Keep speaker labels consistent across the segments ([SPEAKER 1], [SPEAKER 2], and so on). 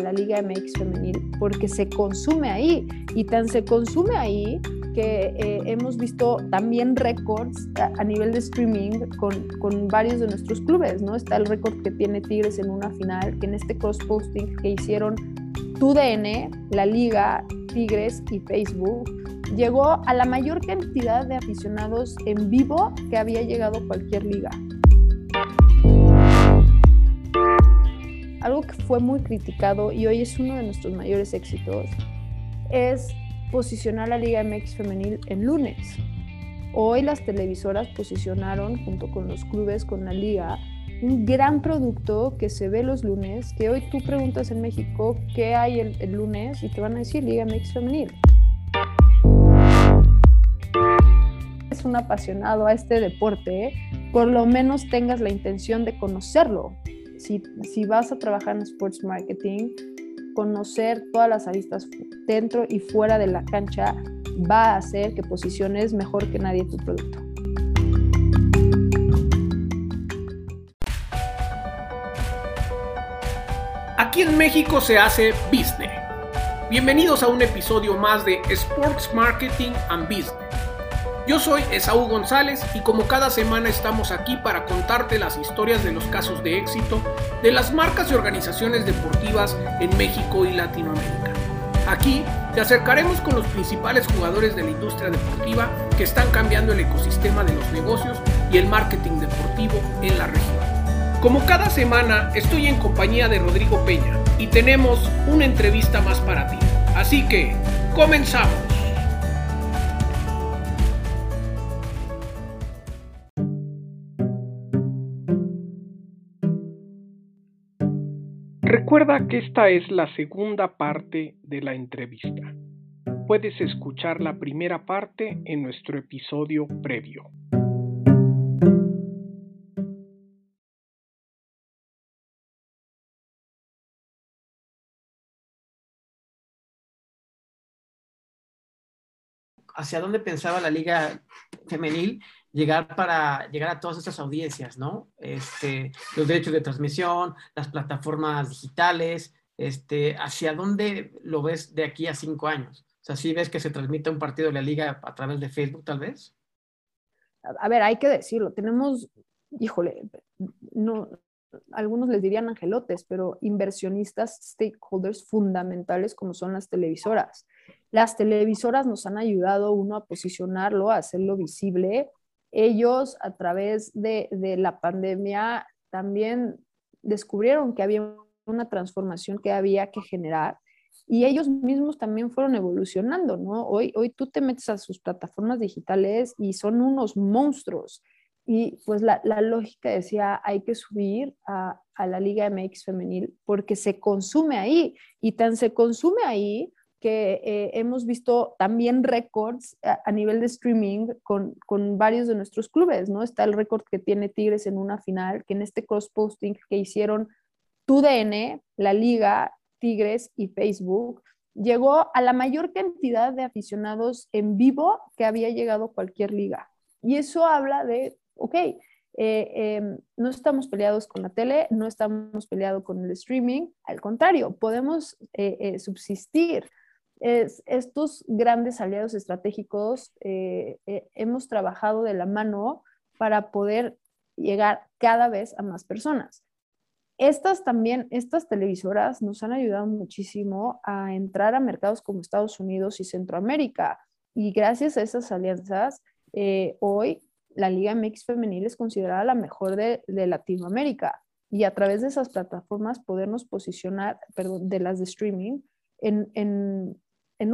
[SPEAKER 1] la Liga MX femenil porque se consume ahí y tan se consume ahí que eh, hemos visto también récords a, nivel de streaming con, con, varios de nuestros clubes, ¿no? Está el récord que tiene Tigres en una final, que en este cross-posting que hicieron TUDN, la Liga, Tigres y Facebook, llegó a la mayor cantidad de aficionados en vivo que había llegado cualquier liga. Algo que fue muy criticado y hoy es uno de nuestros mayores éxitos es posicionar la Liga MX femenil en lunes. Hoy las televisoras posicionaron junto con los clubes, con la liga, un gran producto que se ve los lunes, que hoy tú preguntas en México qué hay el, lunes y te van a decir Liga MX femenil. Es un apasionado a este deporte, por lo menos tengas la intención de conocerlo. Si, vas a trabajar en sports marketing, conocer todas las aristas dentro y fuera de la cancha va a hacer que posiciones mejor que nadie tu producto.
[SPEAKER 2] Aquí en México se hace business. Bienvenidos a un episodio más de Sports Marketing and Business yo soy Esaú González y como cada semana estamos aquí para contarte las historias de los casos de éxito de las marcas y organizaciones deportivas en México y Latinoamérica. Aquí te acercaremos con los principales jugadores de la industria deportiva que están cambiando el ecosistema de los negocios y el marketing deportivo en la región. Como cada semana estoy en compañía de Rodrigo Peña y tenemos una entrevista más para ti. Así que, comenzamos. Recuerda que esta es la segunda parte de la entrevista. Puedes escuchar la primera parte en nuestro episodio previo.
[SPEAKER 3] ¿Hacia dónde pensaba la liga femenil llegar para llegar a todas estas audiencias, ¿no? Este, los derechos de transmisión, las plataformas digitales, este, ¿hacia dónde lo ves de aquí a cinco años? O sea, ¿sí ves que se transmite un partido de la liga a través de Facebook, tal vez?
[SPEAKER 1] A ver, hay que decirlo, tenemos, híjole, no, algunos les dirían angelotes, pero inversionistas, stakeholders fundamentales como son las televisoras. Las televisoras nos han ayudado, uno, a posicionarlo, a hacerlo visible, ellos a través de, la pandemia también descubrieron que había una transformación que había que generar y ellos mismos también fueron evolucionando, ¿no? Hoy, hoy tú te metes a sus plataformas digitales y son unos monstruos. Y pues la, lógica decía, hay que subir a, a, la Liga MX femenil porque se consume ahí. Y tan se consume ahí que eh, hemos visto también récords a, nivel de streaming con, con, varios de nuestros clubes, ¿no? Está el récord que tiene Tigres en una final, que en este cross-posting que hicieron TUDN, la Liga, Tigres y Facebook, llegó a la mayor cantidad de aficionados en vivo que había llegado cualquier liga. Y eso habla de, ok, eh, em, no estamos peleados con la tele, no estamos peleados con el streaming, al contrario, podemos eh, subsistir es, estos grandes aliados estratégicos eh, eh, hemos trabajado de la mano para poder llegar cada vez a más personas. Estas también, estas televisoras nos han ayudado muchísimo a entrar a mercados como Estados Unidos y Centroamérica. Y gracias a esas alianzas, eh, hoy la Liga MX Femenil es considerada la mejor de, Latinoamérica. Y a través de esas plataformas podernos posicionar, perdón, de las de streaming, en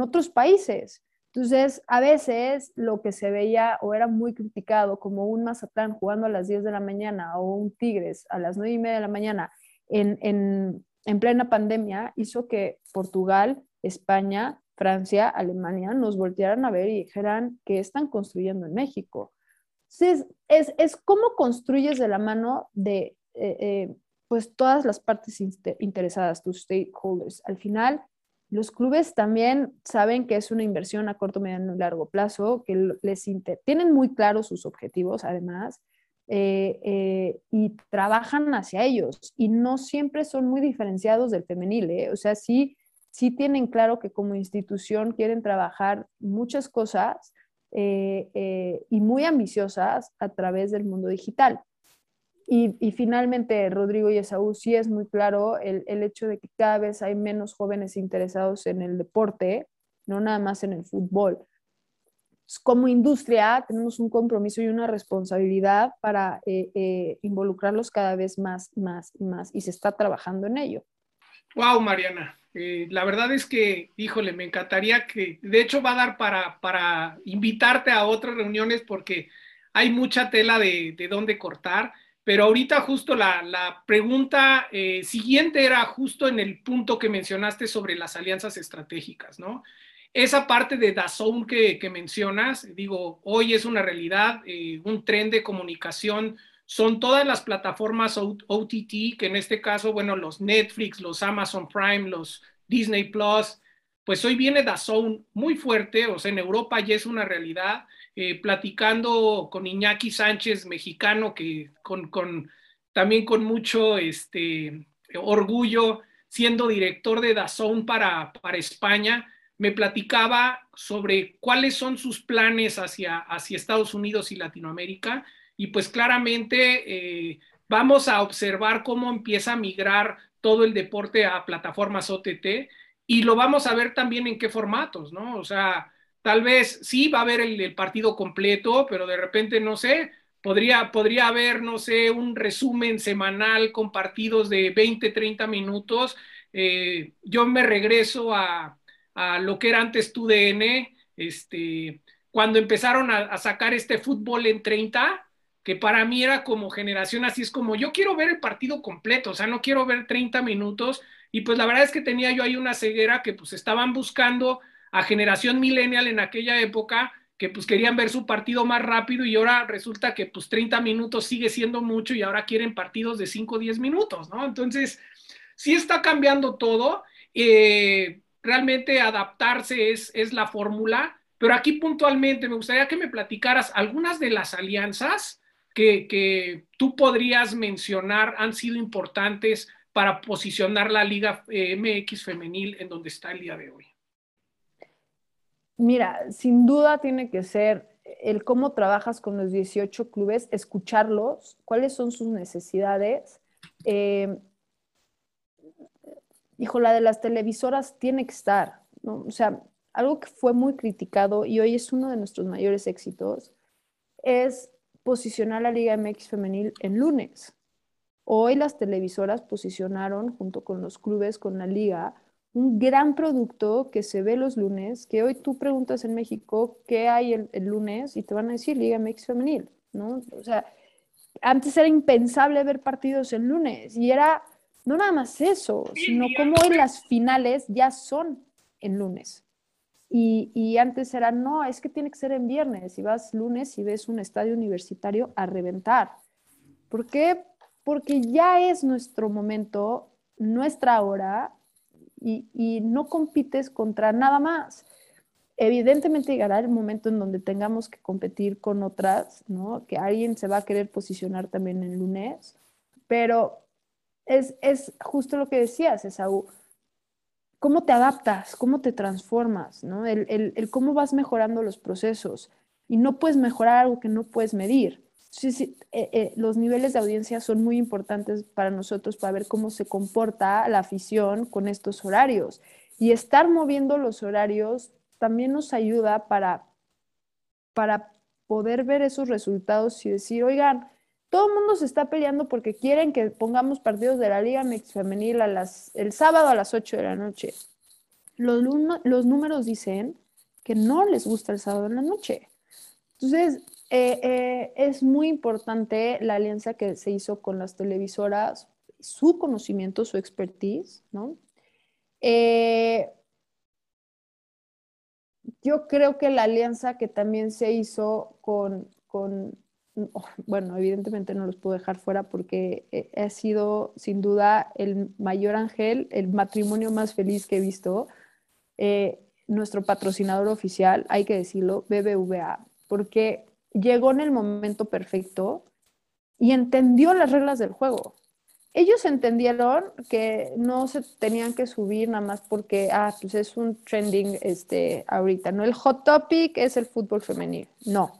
[SPEAKER 1] otros países. Entonces, a veces lo que se veía o era muy criticado como un Mazatlán jugando a las 10 de la mañana o un Tigres a las 9 y media de la mañana en, en, en plena pandemia hizo que Portugal, España, Francia, Alemania nos voltearan a ver y dijeran que están construyendo en México. Entonces, es, es cómo construyes de la mano de eh, eh, pues todas las partes interesadas, tus stakeholders. Al final, los clubes también saben que es una inversión a corto, mediano y largo plazo, que les tienen muy claros sus objetivos, además, eh, eh, y trabajan hacia ellos y no siempre son muy diferenciados del femenil, ¿eh? o sea, sí, sí tienen claro que como institución quieren trabajar muchas cosas y muy ambiciosas a través del mundo digital. Y, y, finalmente, Rodrigo y Esaú, sí es muy claro el, el, hecho de que cada vez hay menos jóvenes interesados en el deporte, no nada más en el fútbol como industria tenemos un compromiso y una responsabilidad para eh, eh, involucrarlos cada vez más, más y más, y se está trabajando en ello.
[SPEAKER 2] Wow, Mariana. Eh, la verdad es que, híjole, me encantaría que, de hecho, va a dar para, para invitarte a otras reuniones porque hay mucha tela de, de dónde cortar, pero ahorita justo la, pregunta siguiente era justo en el punto que mencionaste sobre las alianzas estratégicas, ¿no? esa parte de DAZN que, mencionas, digo, hoy es una realidad, eh, un tren de comunicación, son todas las plataformas OTT, que en este caso, bueno, los Netflix, los Amazon Prime, los Disney Plus, pues hoy viene DAZN muy fuerte, o sea, en Europa ya es una realidad, eh, platicando con Iñaki Sánchez, mexicano, que con, también con mucho este, orgullo, siendo director de DAZN para, España, me platicaba sobre cuáles son sus planes hacia, hacia Estados Unidos y Latinoamérica y pues claramente eh, vamos a observar cómo empieza a migrar todo el deporte a plataformas OTT y lo vamos a ver también en qué formatos, ¿no? O sea, tal vez sí va a haber el, partido completo, pero de repente, no sé, podría, podría haber, no sé, un resumen semanal con partidos de 20, 30 minutos. Eh, yo me regreso a, a lo que era antes TUDN, este, cuando empezaron a, sacar este fútbol en 30, que para mí era como generación así, es como yo quiero ver el partido completo, o sea, no quiero ver 30 minutos, y pues la verdad es que tenía yo ahí una ceguera que pues estaban buscando a generación millennial en aquella época, que pues querían ver su partido más rápido y ahora resulta que pues 30 minutos sigue siendo mucho y ahora quieren partidos de 5 o 10 minutos, ¿no? Entonces, sí está cambiando todo. Eh, realmente adaptarse es, es la fórmula, pero aquí puntualmente me gustaría que me platicaras algunas de las alianzas que, que tú podrías mencionar han sido importantes para posicionar la Liga eh, MX femenil en donde está el día de hoy.
[SPEAKER 1] Mira, sin duda tiene que ser el cómo trabajas con los 18 clubes, escucharlos, cuáles son sus necesidades, eh, hijo, la de las televisoras tiene que estar, ¿no? O sea, algo que fue muy criticado y hoy es uno de nuestros mayores éxitos es posicionar la Liga MX femenil en lunes. Hoy las televisoras posicionaron junto con los clubes, con la liga, un gran producto que se ve los lunes, que hoy tú preguntas en México qué hay el, el lunes y te van a decir Liga MX femenil, ¿no? O sea, antes era impensable ver partidos el lunes y era no nada más eso, sino como hoy las finales ya son en lunes. Y, antes era, no, es que tiene que ser en viernes. Y vas lunes y ves un estadio universitario a reventar. ¿Por qué? Porque ya es nuestro momento, nuestra hora, y, no compites contra nada más. Evidentemente llegará el momento en donde tengamos que competir con otras, ¿no? Que alguien se va a querer posicionar también en lunes, pero es, justo lo que decías, Esaú. ¿Cómo te adaptas? ¿Cómo te transformas? ¿no? El, cómo vas mejorando los procesos. Y no puedes mejorar algo que no puedes medir. Sí, sí, eh, eh, los niveles de audiencia son muy importantes para nosotros para ver cómo se comporta la afición con estos horarios. Y estar moviendo los horarios también nos ayuda para, para poder ver esos resultados y decir, oigan, todo el mundo se está peleando porque quieren que pongamos partidos de la Liga Mix Femenil a las, el sábado a las 8 de la noche. Los, los números dicen que no les gusta el sábado en la noche. Entonces, eh, eh, es muy importante la alianza que se hizo con las televisoras, su conocimiento, su expertise, ¿no? Eh, yo creo que la alianza que también se hizo con, con bueno, evidentemente no los puedo dejar fuera porque ha sido sin duda el mayor ángel, el matrimonio más feliz que he visto. Nuestro patrocinador oficial, hay que decirlo, BBVA, porque llegó en el momento perfecto y entendió las reglas del juego. Ellos entendieron que no se tenían que subir nada más porque, ah, pues es un trending este, ahorita, ¿no? El hot topic es el fútbol femenil. No.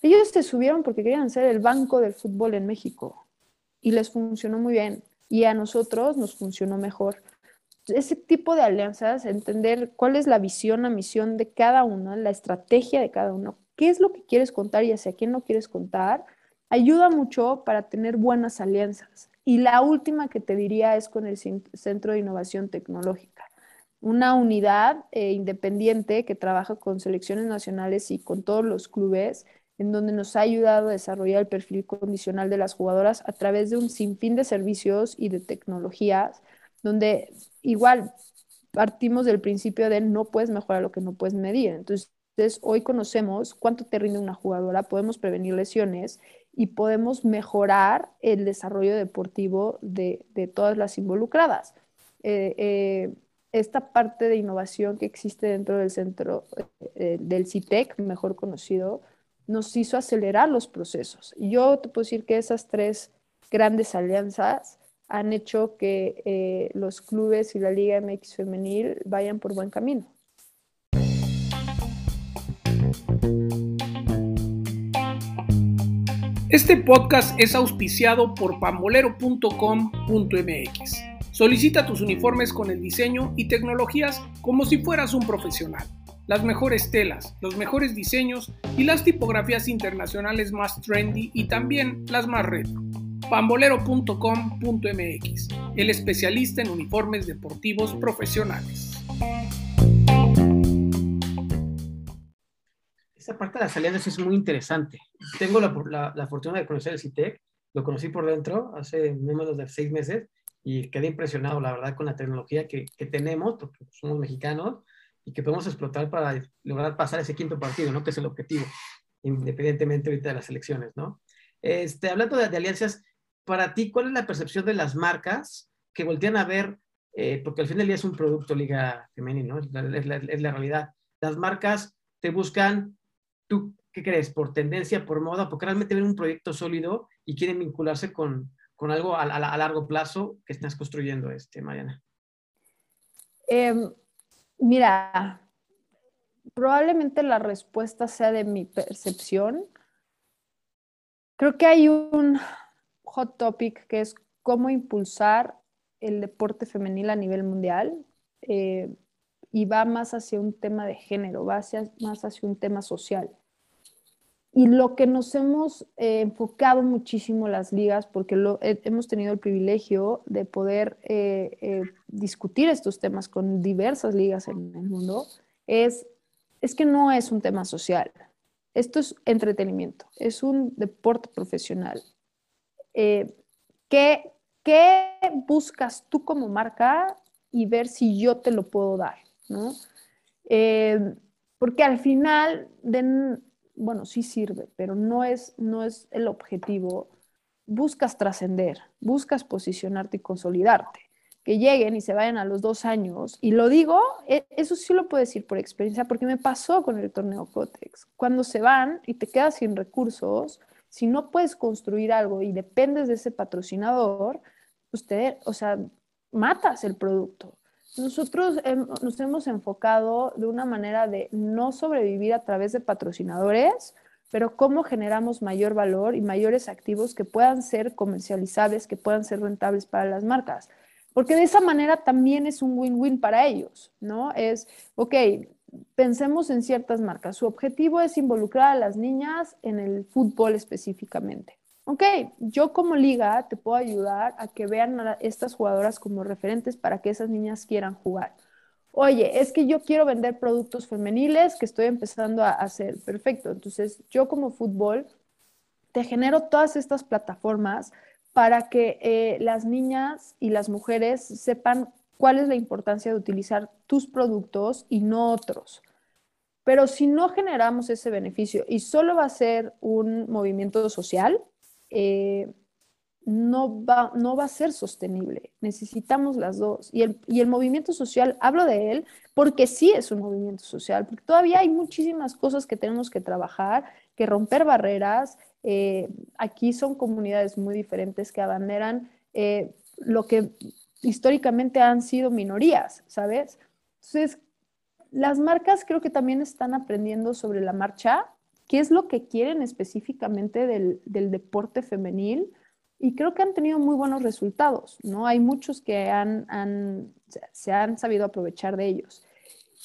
[SPEAKER 1] Ellos se subieron porque querían ser el banco del fútbol en México y les funcionó muy bien y a nosotros nos funcionó mejor. Ese tipo de alianzas, entender cuál es la visión, la misión de cada uno, la estrategia de cada uno, qué es lo que quieres contar y hacia quién no quieres contar, ayuda mucho para tener buenas alianzas. Y la última que te diría es con el Centro de Innovación Tecnológica, una unidad eh, independiente que trabaja con selecciones nacionales y con todos los clubes, en donde nos ha ayudado a desarrollar el perfil condicional de las jugadoras a través de un sinfín de servicios y de tecnologías, donde igual partimos del principio de no puedes mejorar lo que no puedes medir. Entonces, hoy conocemos cuánto te rinde una jugadora, podemos prevenir lesiones y podemos mejorar el desarrollo deportivo de, todas las involucradas. Eh, eh, esta parte de innovación que existe dentro del centro eh, del CITEC, mejor conocido, nos hizo acelerar los procesos. Yo te puedo decir que esas tres grandes alianzas han hecho que los clubes y la Liga MX femenil vayan por buen camino.
[SPEAKER 2] Este podcast es auspiciado por pambolero.com.mx. Solicita tus uniformes con el diseño y tecnologías como si fueras un profesional. Las mejores telas, los mejores diseños y las tipografías internacionales más trendy y también las más retro. pambolero.com.mx, el especialista en uniformes deportivos profesionales.
[SPEAKER 3] Esa parte de las alianzas es muy interesante. Tengo la, la, fortuna de conocer el CITEC, lo conocí por dentro hace menos de seis meses y quedé impresionado, la verdad, con la tecnología que, que, tenemos, porque somos mexicanos, y que podemos explotar para lograr pasar ese quinto partido, ¿no? Que es el objetivo, independientemente ahorita de las elecciones, ¿no? Este, hablando de, alianzas, para ti, ¿cuál es la percepción de las marcas que voltean a ver, eh, porque al fin del día es un producto liga femenino, ¿no? es, la, es la realidad. Las marcas te buscan ¿Tú qué crees? ¿Por tendencia, por moda? Porque realmente ven un proyecto sólido y quieren vincularse con, algo a, largo plazo que estás construyendo, este, Mariana.
[SPEAKER 1] Em, mira, probablemente la respuesta sea de mi percepción. Creo que hay un hot topic que es cómo impulsar el deporte femenil a nivel mundial. Eh, y va más hacia un tema de género, va más hacia un tema social. Y lo que nos hemos eh, enfocado muchísimo las ligas, porque lo, hemos tenido el privilegio de poder eh, eh, discutir estos temas con diversas ligas en el mundo, es, es que no es un tema social. Esto es entretenimiento, es un deporte profesional. ¿qué, ¿Qué buscas tú como marca y ver si yo te lo puedo dar? ¿No? Eh, porque al final, bueno, sí sirve, pero no es, no es el objetivo. Buscas trascender, buscas posicionarte y consolidarte. Que lleguen y se vayan a los dos años. Y lo digo, e, eso sí lo puedo decir por experiencia, porque me pasó con el torneo Cotex. Cuando se van y te quedas sin recursos, si no puedes construir algo y dependes de ese patrocinador, usted, o sea, matas el producto. Nosotros nos hemos enfocado de una manera de no sobrevivir a través de patrocinadores, pero cómo generamos mayor valor y mayores activos que puedan ser comercializables, que puedan ser rentables para las marcas. Porque de esa manera también es un win-win para ellos, ¿no? Es, ok, pensemos en ciertas marcas. Su objetivo es involucrar a las niñas en el fútbol específicamente ok, yo como liga te puedo ayudar a que vean a estas jugadoras como referentes para que esas niñas quieran jugar. Oye, es que yo quiero vender productos femeniles que estoy empezando a hacer. Perfecto. Entonces, yo como fútbol te genero todas estas plataformas para que eh, las niñas y las mujeres sepan cuál es la importancia de utilizar tus productos y no otros. Pero si no generamos ese beneficio y solo va a ser un movimiento social, eh, no, va, no va a ser sostenible. Necesitamos las dos. Y el, y el movimiento social, hablo de él porque sí es un movimiento social, porque todavía hay muchísimas cosas que tenemos que trabajar, que romper barreras, Eh, aquí son comunidades muy diferentes que abanderan eh, lo que históricamente han sido minorías, ¿sabes? Entonces, las marcas creo que también están aprendiendo sobre la marcha, qué es lo que quieren específicamente del, del deporte femenil y creo que han tenido muy buenos resultados, ¿no? Hay muchos que han, han, se han sabido aprovechar de ellos.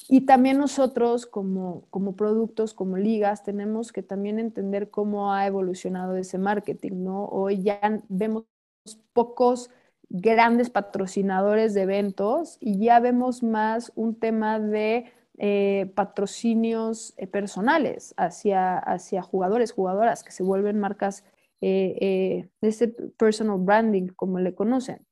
[SPEAKER 1] Y también nosotros como, como productos, como ligas, tenemos que también entender cómo ha evolucionado ese marketing, ¿no? Hoy ya vemos pocos grandes patrocinadores de eventos y ya vemos más un tema de eh, patrocinios eh, personales hacia, hacia jugadores, jugadoras que se vuelven marcas eh, de ese personal branding, como le conocen.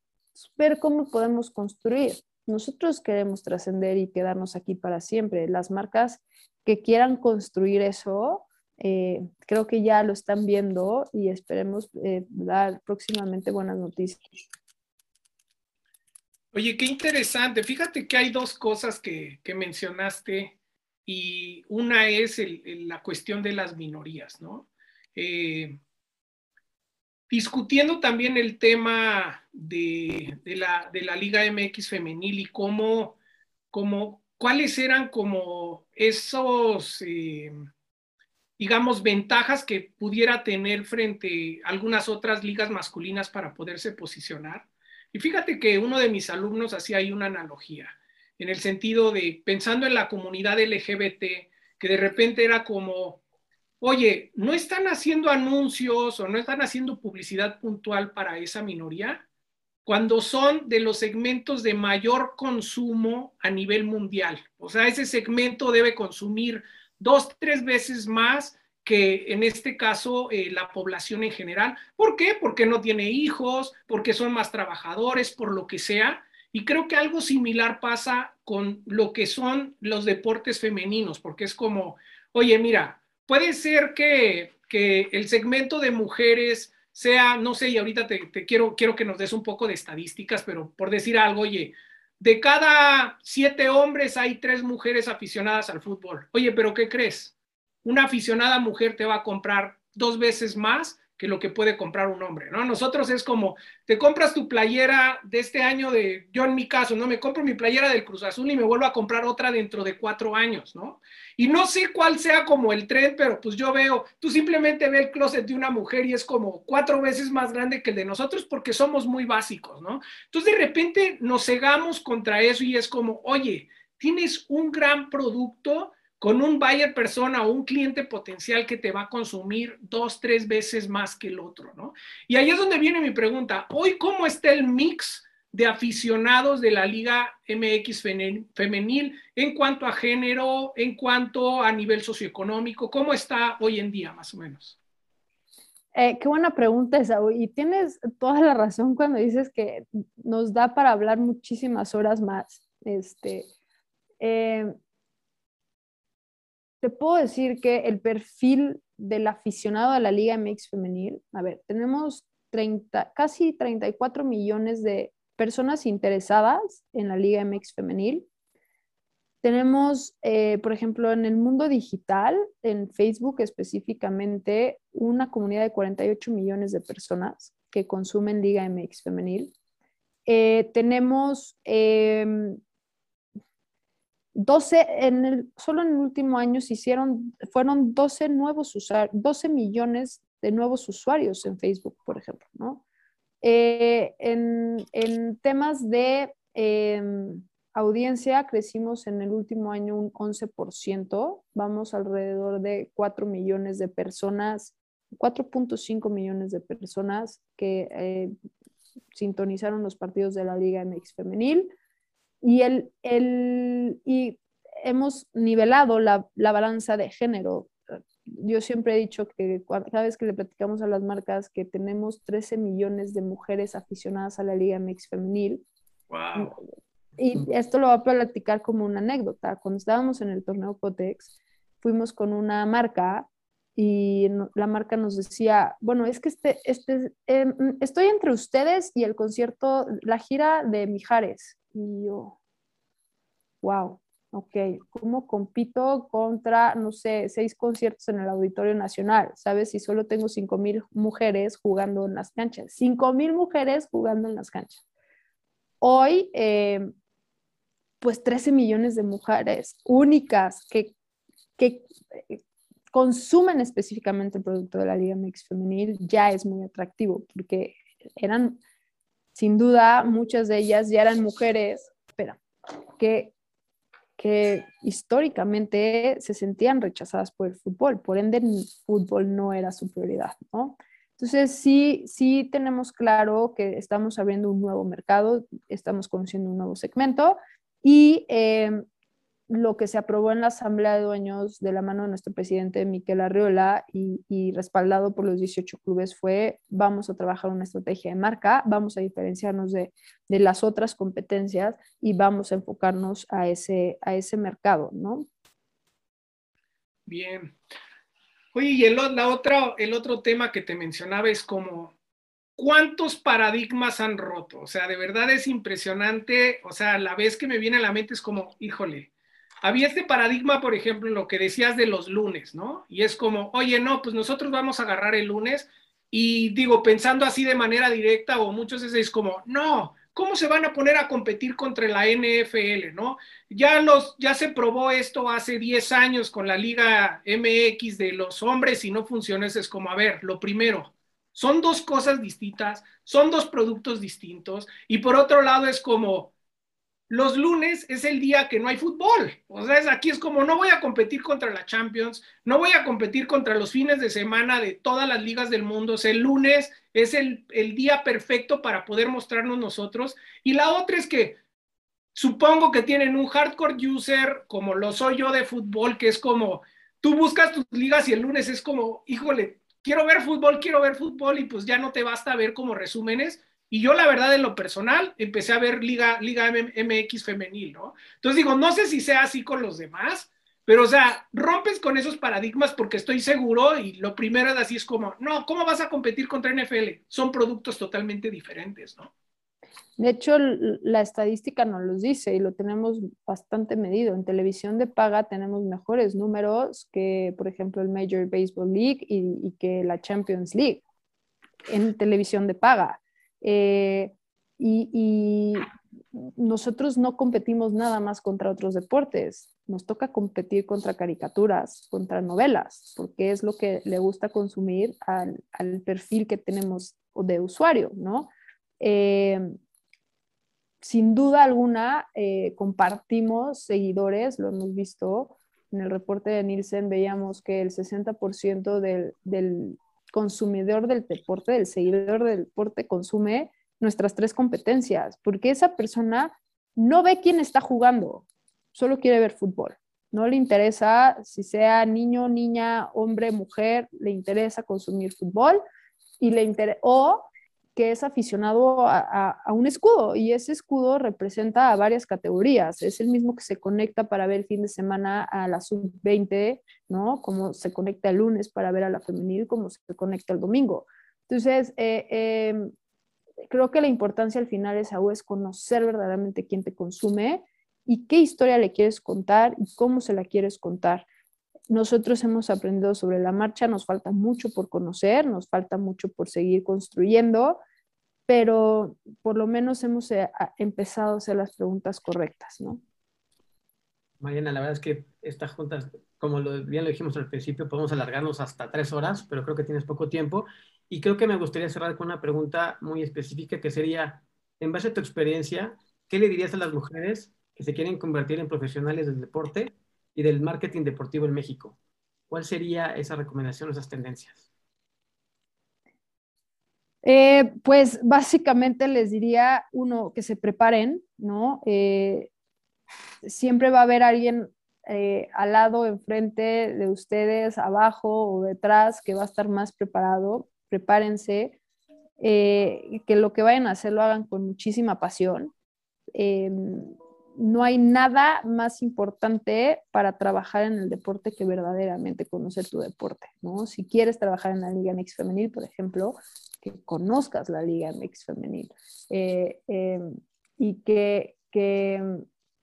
[SPEAKER 1] Ver cómo podemos construir nosotros queremos trascender y quedarnos aquí para siempre. Las marcas que quieran construir eso, creo que ya lo están viendo y esperemos dar próximamente buenas noticias.
[SPEAKER 2] Oye, qué interesante. Fíjate que hay dos cosas que, mencionaste y una es la cuestión de las minorías, ¿no? Eh, discutiendo también el tema de, la, Liga MX femenil y cómo, cómo cuáles eran como esos, eh, digamos, ventajas que pudiera tener frente a algunas otras ligas masculinas para poderse posicionar. Y fíjate que uno de mis alumnos hacía ahí una analogía, en el sentido de, pensando en la comunidad LGBT, que de repente era como, oye, ¿no están haciendo anuncios o no están haciendo publicidad puntual para esa minoría? Cuando son de los segmentos de mayor consumo a nivel mundial. O sea, ese segmento debe consumir dos, tres veces más que en este caso eh, la población en general. ¿Por qué? Porque no tiene hijos, porque son más trabajadores, por lo que sea. Y creo que algo similar pasa con lo que son los deportes femeninos, porque es como, oye, mira, puede ser que, el segmento de mujeres sea, no sé, y ahorita te, quiero, quiero que nos des un poco de estadísticas, pero por decir algo, oye, de cada siete hombres hay tres mujeres aficionadas al fútbol. Oye, pero ¿qué crees? Una aficionada mujer te va a comprar dos veces más que lo que puede comprar un hombre, ¿no? Nosotros es como, te compras tu playera de este año de, yo en mi caso, ¿no? Me compro mi playera del Cruz Azul y me vuelvo a comprar otra dentro de cuatro años, ¿no? Y no sé cuál sea como el tren, pero pues yo veo, tú simplemente ve el closet de una mujer y es como cuatro veces más grande que el de nosotros porque somos muy básicos, ¿no? Entonces de repente nos cegamos contra eso y es como, oye, tienes un gran producto, con un buyer persona o un cliente potencial que te va a consumir dos, tres veces más que el otro, ¿no? Y ahí es donde viene mi pregunta. Hoy, ¿cómo está el mix de aficionados de la Liga MX femenil en cuanto a género, en cuanto a nivel socioeconómico? ¿Cómo está hoy en día, más o menos?
[SPEAKER 1] Eh, qué buena pregunta esa, y tienes toda la razón cuando dices que nos da para hablar muchísimas horas más. Este, eh, te puedo decir que el perfil del aficionado a la Liga MX femenil, a ver, tenemos 30, casi 34 millones de personas interesadas en la Liga MX femenil. Tenemos, eh, por ejemplo, en el mundo digital, en Facebook específicamente, una comunidad de 48 millones de personas que consumen Liga MX femenil. Eh, tenemos em, 12, en el, solo en el último año se hicieron, fueron 12 nuevos usuarios, 12 millones de nuevos usuarios en Facebook, por ejemplo, ¿no? Eh, en, en, temas de em, audiencia, crecimos en el último año un 11%, vamos alrededor de 4 millones de personas, 4.5 millones de personas que eh, sintonizaron los partidos de la Liga MX femenil. Y, el, el, y hemos nivelado la, la, balanza de género. Yo siempre he dicho que cada vez que le platicamos a las marcas que tenemos 13 millones de mujeres aficionadas a la Liga MX femenil.
[SPEAKER 2] Wow.
[SPEAKER 1] Y esto lo voy a platicar como una anécdota. Cuando estábamos en el torneo Cotex, fuimos con una marca y la marca nos decía, bueno, es que este, este, em, estoy entre ustedes y el concierto, la gira de Mijares. Y yo, wow, Ok, ¿cómo compito contra, no sé, seis conciertos en el Auditorio Nacional? ¿Sabes? Si solo tengo cinco mil mujeres jugando en las canchas. Cinco mil mujeres jugando en las canchas. Hoy, eh, pues 13 millones de mujeres únicas que, que eh, consumen específicamente el producto de la Liga Mix Femenil ya es muy atractivo porque eran, sin duda, muchas de ellas ya eran mujeres, espera, que que históricamente se sentían rechazadas por el fútbol, por ende el fútbol no era su prioridad, ¿no? Entonces sí, sí tenemos claro que estamos abriendo un nuevo mercado, estamos conociendo un nuevo segmento y eh, lo que se aprobó en la Asamblea de Dueños de la mano de nuestro presidente Miquel Arriola y, respaldado por los 18 clubes fue vamos a trabajar una estrategia de marca, vamos a diferenciarnos de, las otras competencias y vamos a enfocarnos a ese, a ese mercado, ¿no?
[SPEAKER 2] Bien. Oye, y el, la otra, el otro tema que te mencionaba es como, ¿cuántos paradigmas han roto? O sea, de verdad es impresionante. O sea, la vez que me viene a la mente es como, híjole, había este paradigma, por ejemplo, en lo que decías de los lunes, ¿no? Y es como, oye, no, pues nosotros vamos a agarrar el lunes y digo, pensando así de manera directa o muchos veces es como, no, ¿cómo se van a poner a competir contra la NFL, no? Ya los ya se probó esto hace 10 años con la Liga MX de los hombres y no funciona, es como, a ver, lo primero, son dos cosas distintas, son dos productos distintos y por otro lado es como los lunes es el día que no hay fútbol. O sea, aquí es como no voy a competir contra la Champions, no voy a competir contra los fines de semana de todas las ligas del mundo. El lunes es el, el día perfecto para poder mostrarnos nosotros. Y la otra es que supongo que tienen un hardcore user como lo soy yo de fútbol, que es como tú buscas tus ligas y el lunes es como, híjole, quiero ver fútbol, quiero ver fútbol y pues ya no te basta ver como resúmenes y yo, la verdad, en lo personal, empecé a ver Liga, Liga MX femenil, ¿no? Entonces digo, no sé si sea así con los demás, pero o sea, rompes con esos paradigmas porque estoy seguro y lo primero es así, es como, no, ¿cómo vas a competir contra NFL? Son productos totalmente diferentes, ¿no?
[SPEAKER 1] De hecho, la estadística nos los dice y lo tenemos bastante medido. En televisión de paga tenemos mejores números que, por ejemplo, el Major Baseball League y, y que la Champions League en televisión de paga. Eh, y, nosotros no competimos nada más contra otros deportes, nos toca competir contra caricaturas, contra novelas, porque es lo que le gusta consumir al, perfil que tenemos de usuario, ¿no? Eh, sin duda alguna, eh, compartimos seguidores, lo hemos visto en el reporte de Nielsen, veíamos que el 60% del, del consumidor del deporte, del seguidor del deporte, consume nuestras tres competencias, porque esa persona no ve quién está jugando, solo quiere ver fútbol. No le interesa si sea niño, niña, hombre, mujer, le interesa consumir fútbol y le interesa, o que es aficionado a, un escudo y ese escudo representa a varias categorías. Es el mismo que se conecta para ver el fin de semana a la sub-20, ¿no? Como se conecta el lunes para ver a la femenil, como se conecta el domingo. Entonces, eh, em, creo que la importancia al final es, es conocer verdaderamente quién te consume y qué historia le quieres contar y cómo se la quieres contar. Nosotros hemos aprendido sobre la marcha, nos falta mucho por conocer, nos falta mucho por seguir construyendo, pero por lo menos hemos eh, empezado a hacer las preguntas correctas, ¿no?
[SPEAKER 3] Mariana, la verdad es que estas juntas, como lo, bien lo dijimos al principio, podemos alargarnos hasta tres horas, pero creo que tienes poco tiempo. Y creo que me gustaría cerrar con una pregunta muy específica que sería, en base a tu experiencia, ¿qué le dirías a las mujeres que se quieren convertir en profesionales del deporte y del marketing deportivo en México. ¿Cuál sería esa recomendación, esas tendencias?
[SPEAKER 1] Eh, pues básicamente les diría, uno, que se preparen, ¿no? Eh, siempre va a haber alguien eh, al lado, enfrente de ustedes, abajo o detrás, que va a estar más preparado. Prepárense, que lo que vayan a hacer lo hagan con muchísima pasión no hay nada más importante para trabajar en el deporte que verdaderamente conocer tu deporte, ¿no? Si quieres trabajar en la Liga Mix Femenil, por ejemplo, que conozcas la Liga Mix Femenil eh, em, y que,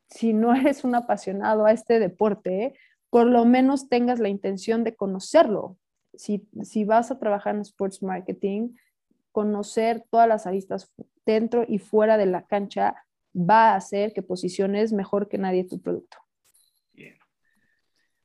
[SPEAKER 1] si no eres un apasionado a este deporte, por lo menos tengas la intención de conocerlo. Si, si vas a trabajar en sports marketing, conocer todas las aristas dentro y fuera de la cancha va a hacer que posiciones mejor que nadie tu producto.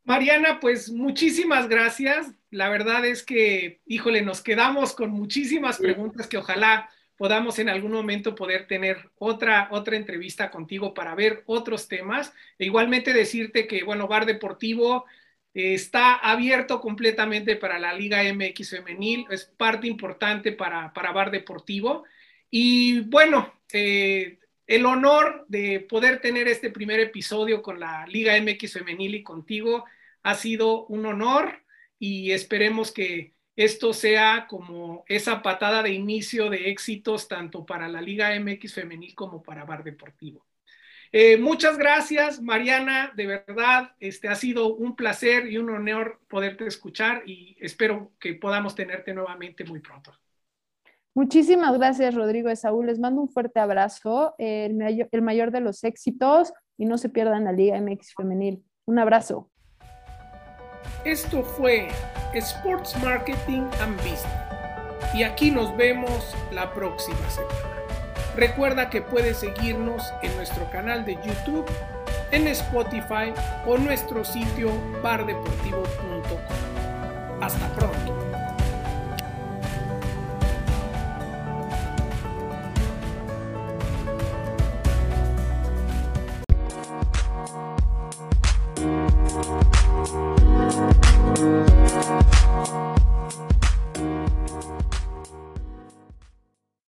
[SPEAKER 2] Mariana, pues muchísimas gracias. La verdad es que, híjole, nos quedamos con muchísimas preguntas que ojalá podamos en algún momento poder tener otra, otra entrevista contigo para ver otros temas. E igualmente decirte que, bueno, Bar Deportivo eh, está abierto completamente para la Liga MX femenil, es parte importante para, para Bar Deportivo. Y bueno, eh, el honor de poder tener este primer episodio con la Liga MX femenil y contigo ha sido un honor y esperemos que esto sea como esa patada de inicio de éxitos tanto para la Liga MX femenil como para Bar Deportivo. Eh, muchas gracias, Mariana, de verdad, este ha sido un placer y un honor poderte escuchar y espero que podamos tenerte nuevamente muy pronto.
[SPEAKER 1] Muchísimas gracias, Rodrigo y Saúl. Les mando un fuerte abrazo, el mayor, el mayor de los éxitos y no se pierdan la Liga MX femenil. Un abrazo.
[SPEAKER 2] Esto fue Sports Marketing and Business. Y aquí nos vemos la próxima semana. Recuerda que puedes seguirnos en nuestro canal de YouTube, en Spotify o nuestro sitio bardeportivo.com. Hasta pronto.